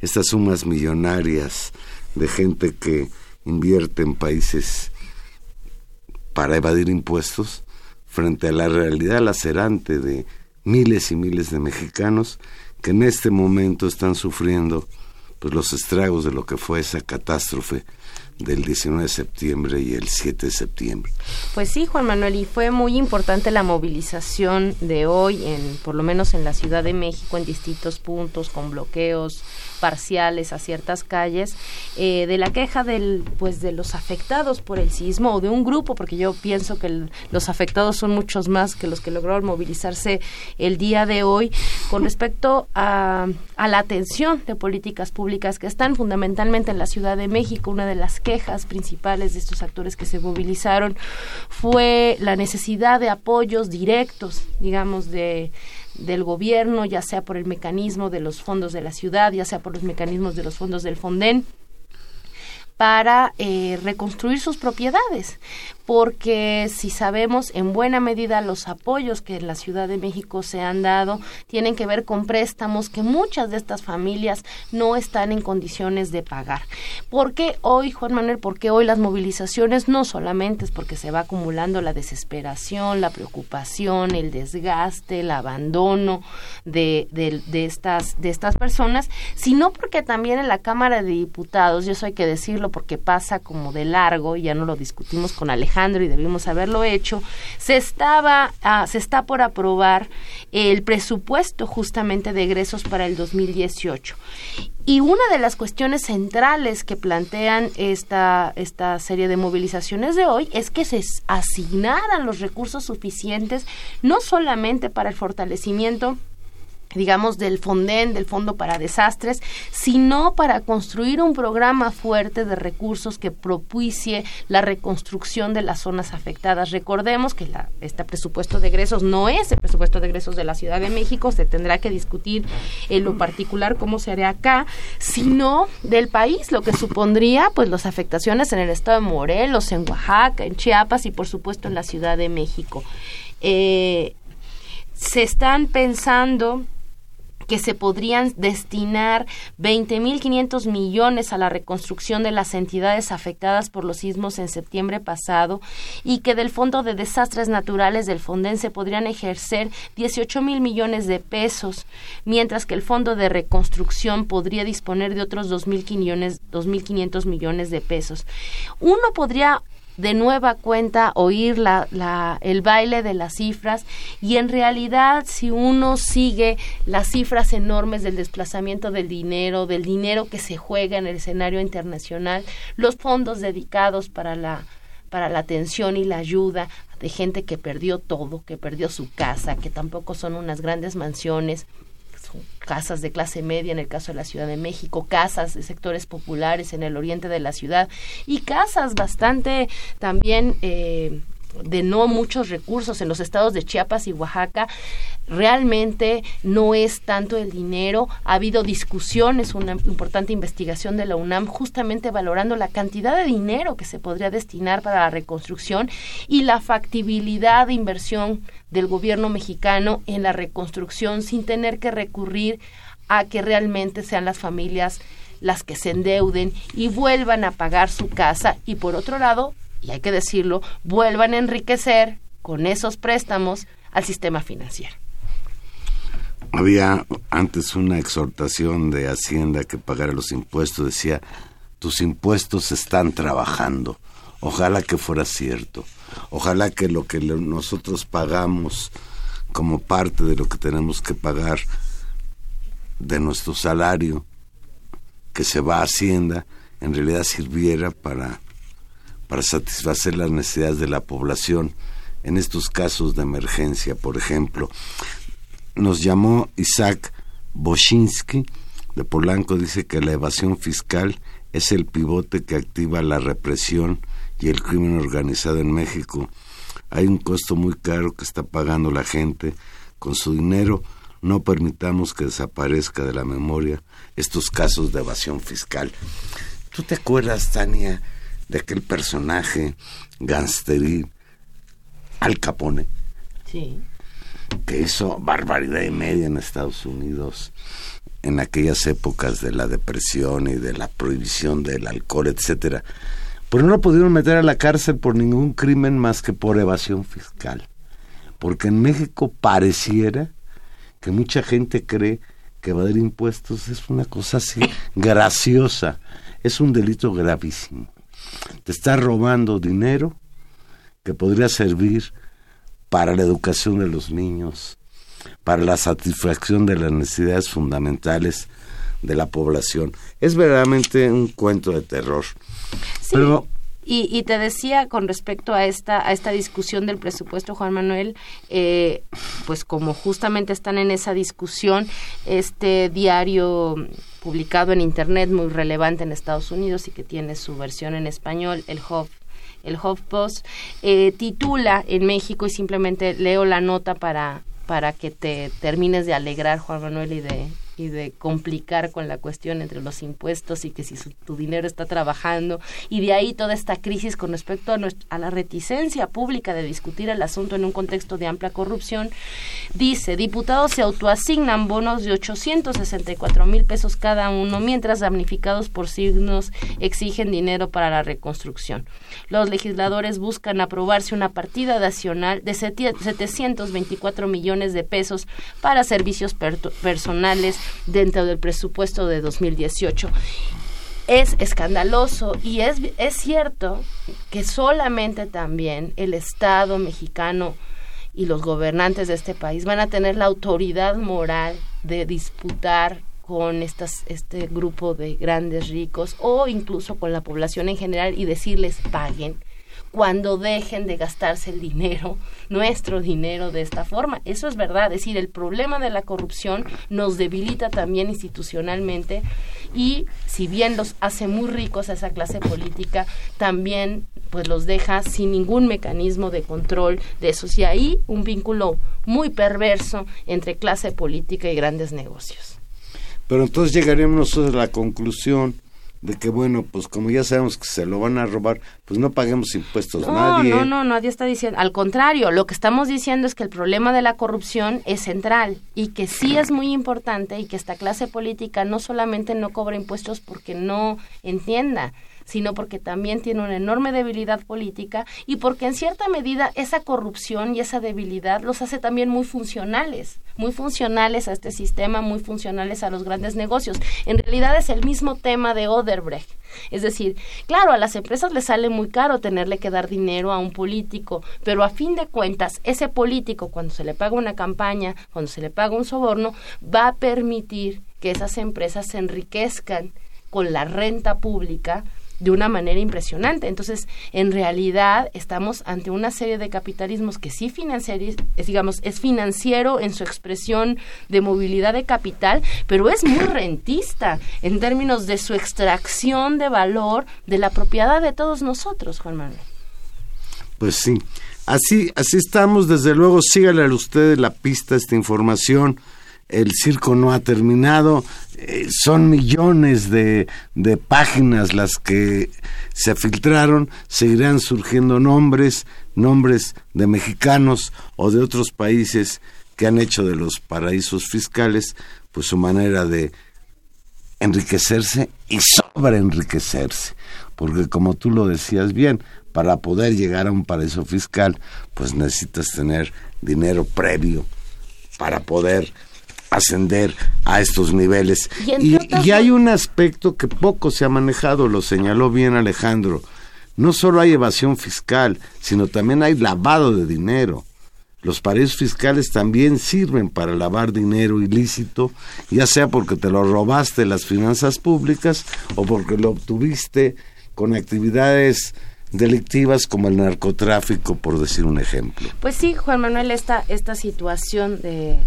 estas sumas millonarias de gente que invierte en países para evadir impuestos, frente a la realidad lacerante de miles y miles de mexicanos que en este momento están sufriendo pues los estragos de lo que fue esa catástrofe del 19 de septiembre y el 7 de septiembre. Pues sí, Juan Manuel, y fue muy importante la movilización de hoy, en, por lo menos en la Ciudad de México, en distintos puntos, con bloqueos parciales a ciertas calles, eh, de la queja del, pues, de los afectados por el sismo o de un grupo, porque yo pienso que los afectados son muchos más que los que lograron movilizarse el día de hoy, con respecto a, a la atención de políticas públicas que están fundamentalmente en la Ciudad de México, una de las quejas principales de estos actores que se movilizaron fue la necesidad de apoyos directos, digamos, de del gobierno, ya sea por el mecanismo de los fondos de la ciudad, ya sea por los mecanismos de los fondos del Fonden, para eh, reconstruir sus propiedades porque si sabemos en buena medida los apoyos que en la Ciudad de México se han dado tienen que ver con préstamos que muchas de estas familias no están en condiciones de pagar. ¿Por qué hoy, Juan Manuel, por qué hoy las movilizaciones no solamente es porque se va acumulando la desesperación, la preocupación, el desgaste, el abandono de, de, estas, de estas personas, sino porque también en la Cámara de Diputados, y eso hay que decirlo porque pasa como de largo, y ya no lo discutimos con Alejandro, y debimos haberlo hecho, se estaba, ah, se está por aprobar el presupuesto justamente de egresos para el 2018. Y una de las cuestiones centrales que plantean esta, esta serie de movilizaciones de hoy es que se asignaran los recursos suficientes no solamente para el fortalecimiento digamos, del Fonden, del Fondo para Desastres, sino para construir un programa fuerte de recursos que propicie la reconstrucción de las zonas afectadas. Recordemos que la, este presupuesto de egresos no es el presupuesto de egresos de la Ciudad de México, se tendrá que discutir en lo particular cómo se hará acá, sino del país, lo que supondría pues las afectaciones en el estado de Morelos, en Oaxaca, en Chiapas y por supuesto en la Ciudad de México. Eh, se están pensando que se podrían destinar 20.500 millones a la reconstrucción de las entidades afectadas por los sismos en septiembre pasado y que del Fondo de Desastres Naturales del Fonden se podrían ejercer 18 mil millones de pesos, mientras que el Fondo de Reconstrucción podría disponer de otros 2.500 millones de pesos. Uno podría de nueva cuenta oír la, la, el baile de las cifras. Y en realidad si uno sigue las cifras enormes del desplazamiento del dinero, del dinero que se juega en el escenario internacional, los fondos dedicados para la para la atención y la ayuda de gente que perdió todo, que perdió su casa, que tampoco son unas grandes mansiones, casas de clase media en el caso de la Ciudad de México, casas de sectores populares en el oriente de la ciudad y casas bastante también eh, de no muchos recursos en los estados de Chiapas y Oaxaca, realmente no es tanto el dinero. Ha habido discusiones, una importante investigación de la UNAM justamente valorando la cantidad de dinero que se podría destinar para la reconstrucción y la factibilidad de inversión del gobierno mexicano en la reconstrucción sin tener que recurrir a que realmente sean las familias las que se endeuden y vuelvan a pagar su casa y por otro lado y hay que decirlo, vuelvan a enriquecer con esos préstamos al sistema financiero. Había antes una exhortación de Hacienda que pagara los impuestos, decía, tus impuestos están trabajando. Ojalá que fuera cierto. Ojalá que lo que nosotros pagamos como parte de lo que tenemos que pagar de nuestro salario que se va a Hacienda, en realidad sirviera para para satisfacer las necesidades de la población en estos casos de emergencia, por ejemplo. Nos llamó Isaac Boshinsky de Polanco, dice que la evasión fiscal es el pivote que activa la represión y el crimen organizado en México. Hay un costo muy caro que está pagando la gente con su dinero. No permitamos que desaparezca de la memoria estos casos de evasión fiscal. ¿Tú te acuerdas, Tania, de aquel personaje gangsteril Al Capone. Sí. Que hizo barbaridad y media en Estados Unidos en aquellas épocas de la depresión y de la prohibición del alcohol, etcétera. Pero no lo pudieron meter a la cárcel por ningún crimen más que por evasión fiscal. porque en México pareciera que mucha gente cree que evadir impuestos es una cosa así graciosa, es un delito gravísimo. Te está robando dinero que podría servir para la educación de los niños, para la satisfacción de las necesidades fundamentales de la población. Es verdaderamente un cuento de terror. Pero y, te decía con respecto a esta, a esta discusión del presupuesto, Juan Manuel, eh, pues como justamente están en esa discusión, este diario publicado en Internet muy relevante en Estados Unidos y que tiene su versión en español, el Huff el HuffPost, eh, titula en México y simplemente leo la nota para, para que te termines de alegrar, Juan Manuel, y de, y de complicar con la cuestión entre los impuestos y que si tu dinero está trabajando y de ahí toda esta crisis con respecto a, a la reticencia pública de discutir el asunto en un contexto de amplia corrupción, dice, diputados se autoasignan bonos de 864 mil pesos cada uno, mientras damnificados por signos exigen dinero para la reconstrucción. Los legisladores buscan aprobarse una partida nacional de 724 millones de pesos para servicios personales dentro del presupuesto de 2018 es escandaloso y es, es cierto que solamente también el Estado mexicano y los gobernantes de este país van a tener la autoridad moral de disputar con estas, este grupo de grandes ricos o incluso con la población en general y decirles paguen cuando dejen de gastarse el dinero, nuestro dinero de esta forma. Eso es verdad, es decir, el problema de la corrupción nos debilita también institucionalmente y si bien los hace muy ricos a esa clase política, también pues los deja sin ningún mecanismo de control de esos y ahí un vínculo muy perverso entre clase política y grandes negocios. Pero entonces llegaremos nosotros a la conclusión de que bueno, pues como ya sabemos que se lo van a robar, pues no paguemos impuestos no, nadie. No, no, nadie está diciendo, al contrario, lo que estamos diciendo es que el problema de la corrupción es central y que sí es muy importante y que esta clase política no solamente no cobra impuestos porque no entienda, sino porque también tiene una enorme debilidad política y porque en cierta medida esa corrupción y esa debilidad los hace también muy funcionales, muy funcionales a este sistema, muy funcionales a los grandes negocios. En realidad es el mismo tema de Oderbrecht. Es decir, claro, a las empresas les sale muy caro tenerle que dar dinero a un político, pero a fin de cuentas, ese político, cuando se le paga una campaña, cuando se le paga un soborno, va a permitir que esas empresas se enriquezcan con la renta pública de una manera impresionante. Entonces, en realidad estamos ante una serie de capitalismos que sí es, digamos, es financiero en su expresión de movilidad de capital, pero es muy rentista en términos de su extracción de valor de la propiedad de todos nosotros, Juan Manuel. Pues sí, así, así estamos, desde luego, sígale a ustedes la pista esta información el circo no ha terminado. Eh, son millones de, de, páginas las que se filtraron. Seguirán surgiendo nombres, nombres de mexicanos o de otros países que han hecho de los paraísos fiscales pues su manera de enriquecerse y sobre enriquecerse. Porque como tú lo decías bien, para poder llegar a un paraíso fiscal, pues necesitas tener dinero previo para poder ascender a estos niveles. Y, hay un aspecto que poco se ha manejado, lo señaló bien Alejandro. No solo hay evasión fiscal, sino también hay lavado de dinero. Los paraísos fiscales también sirven para lavar dinero ilícito, ya sea porque te lo robaste las finanzas públicas o porque lo obtuviste con actividades delictivas como el narcotráfico, por decir un ejemplo. Pues sí, Juan Manuel, esta, esta situación de,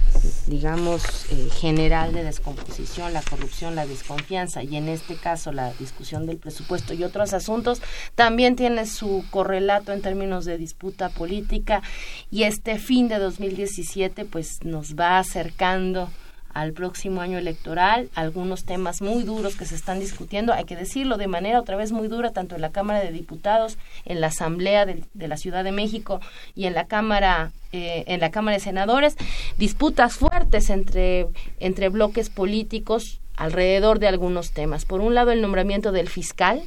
digamos, eh, general de descomposición, la corrupción, la desconfianza y en este caso la discusión del presupuesto y otros asuntos, también tiene su correlato en términos de disputa política y este fin de 2017 pues nos va acercando al próximo año electoral, algunos temas muy duros que se están discutiendo, hay que decirlo de manera otra vez muy dura, tanto en la Cámara de Diputados, en la Asamblea de, la Ciudad de México y en la Cámara eh, en la Cámara de Senadores, disputas fuertes entre, entre bloques políticos alrededor de algunos temas. Por un lado, el nombramiento del fiscal,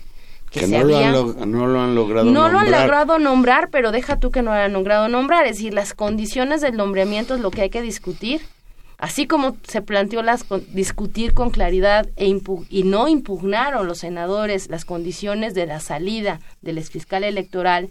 que, no, lo han no, lo han logrado no nombrar. lo han logrado nombrar, pero deja tú que no lo han logrado nombrar. Es decir, las condiciones del nombramiento es lo que hay que discutir. Así como se planteó las, discutir con claridad e y no impugnaron los senadores las condiciones de la salida del exfiscal electoral,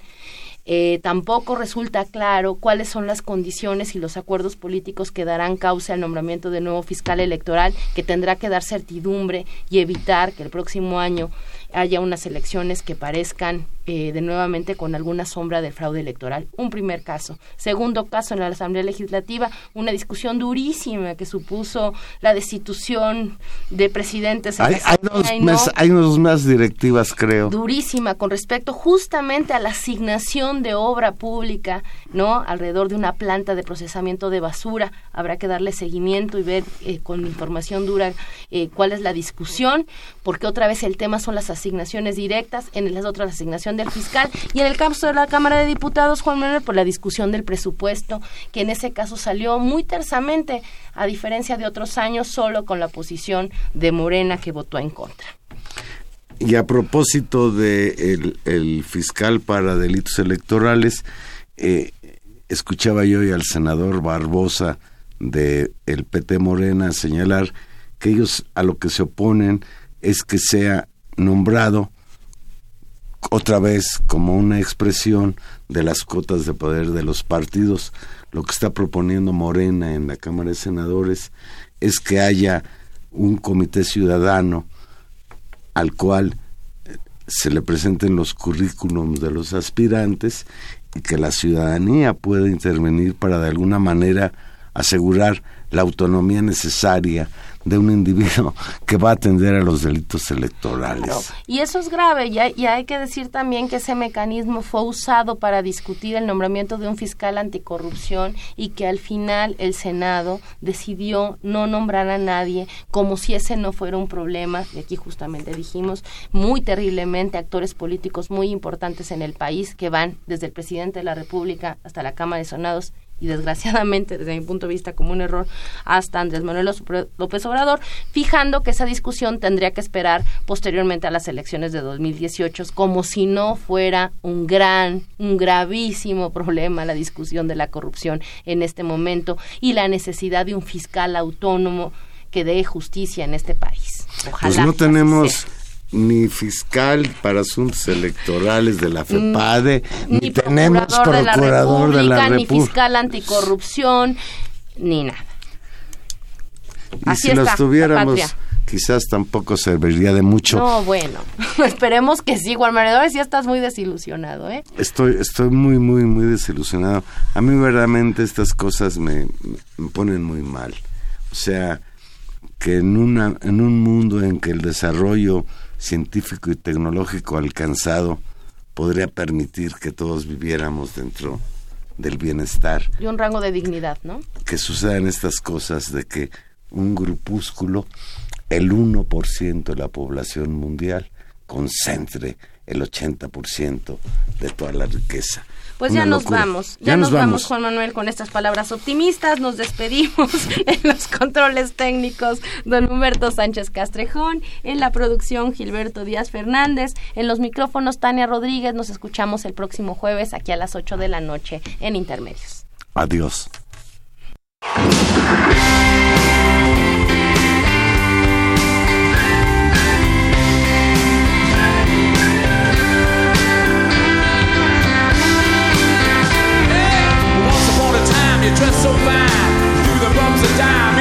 eh, tampoco resulta claro cuáles son las condiciones y los acuerdos políticos que darán causa al nombramiento de nuevo fiscal electoral, que tendrá que dar certidumbre y evitar que el próximo año haya unas elecciones que parezcan eh, de nuevamente con alguna sombra del fraude electoral. Un primer caso. Segundo caso, en la Asamblea Legislativa, una discusión durísima que supuso la destitución de presidentes. hay, hay, dos más, directivas, creo. Durísima con respecto justamente a la asignación de obra pública, ¿no? Alrededor de una planta de procesamiento de basura. Habrá que darle seguimiento y ver eh, con información dura eh, cuál es la discusión, porque otra vez el tema son las asignaciones directas, en las otras del fiscal y en el caso de la Cámara de Diputados, Juan Manuel, por la discusión del presupuesto, que en ese caso salió muy tersamente, a diferencia de otros años, solo con la posición de Morena que votó en contra. Y a propósito de el, fiscal para delitos electorales, eh, escuchaba yo al senador Barbosa de el PT Morena señalar que ellos a lo que se oponen es que sea nombrado otra vez como una expresión de las cotas de poder de los partidos. Lo que está proponiendo Morena en la Cámara de Senadores es que haya un comité ciudadano al cual eh, se le presenten los currículums de los aspirantes y que la ciudadanía pueda intervenir para de alguna manera asegurar la autonomía necesaria de un individuo que va a atender a los delitos electorales. Y eso es grave, y hay, y hay, que decir también que ese mecanismo fue usado para discutir el nombramiento de un fiscal anticorrupción y que al final el Senado decidió no nombrar a nadie como si ese no fuera un problema, y aquí justamente dijimos muy terriblemente actores políticos muy importantes en el país que van desde el presidente de la República hasta la Cámara de Senados y desgraciadamente desde mi punto de vista como un error hasta Andrés Manuel López Obrador, fijando que esa discusión tendría que esperar posteriormente a las elecciones de 2018, como si no fuera un gran, un gravísimo problema la discusión de la corrupción en este momento y la necesidad de un fiscal autónomo que dé justicia en este país. Ojalá. Pues no tenemos ni fiscal para asuntos electorales de la FEPADE, ni, tenemos procurador de la República, ni fiscal anticorrupción, ni nada. Y si los tuviéramos, quizás tampoco serviría de mucho. No, bueno, esperemos que sí, Juan Manuel, ya estás muy desilusionado, ¿eh? Estoy, estoy muy, muy, muy desilusionado. A mí verdaderamente estas cosas me, me ponen muy mal. O sea, que en, una, en un mundo en que el desarrollo científico y tecnológico alcanzado podría permitir que todos viviéramos dentro del bienestar. Y un rango de dignidad, ¿no? Que sucedan estas cosas de que un grupúsculo, el 1% de la población mundial, concentre el 80% de toda la riqueza. Pues ya nos vamos, ya, nos, vamos. Juan Manuel, con estas palabras optimistas. Nos despedimos en los controles técnicos, don Humberto Sánchez Castrejón, en la producción Gilberto Díaz Fernández, en los micrófonos Tania Rodríguez. Nos escuchamos el próximo jueves aquí a las 8 de la noche en Intermedios. Adiós.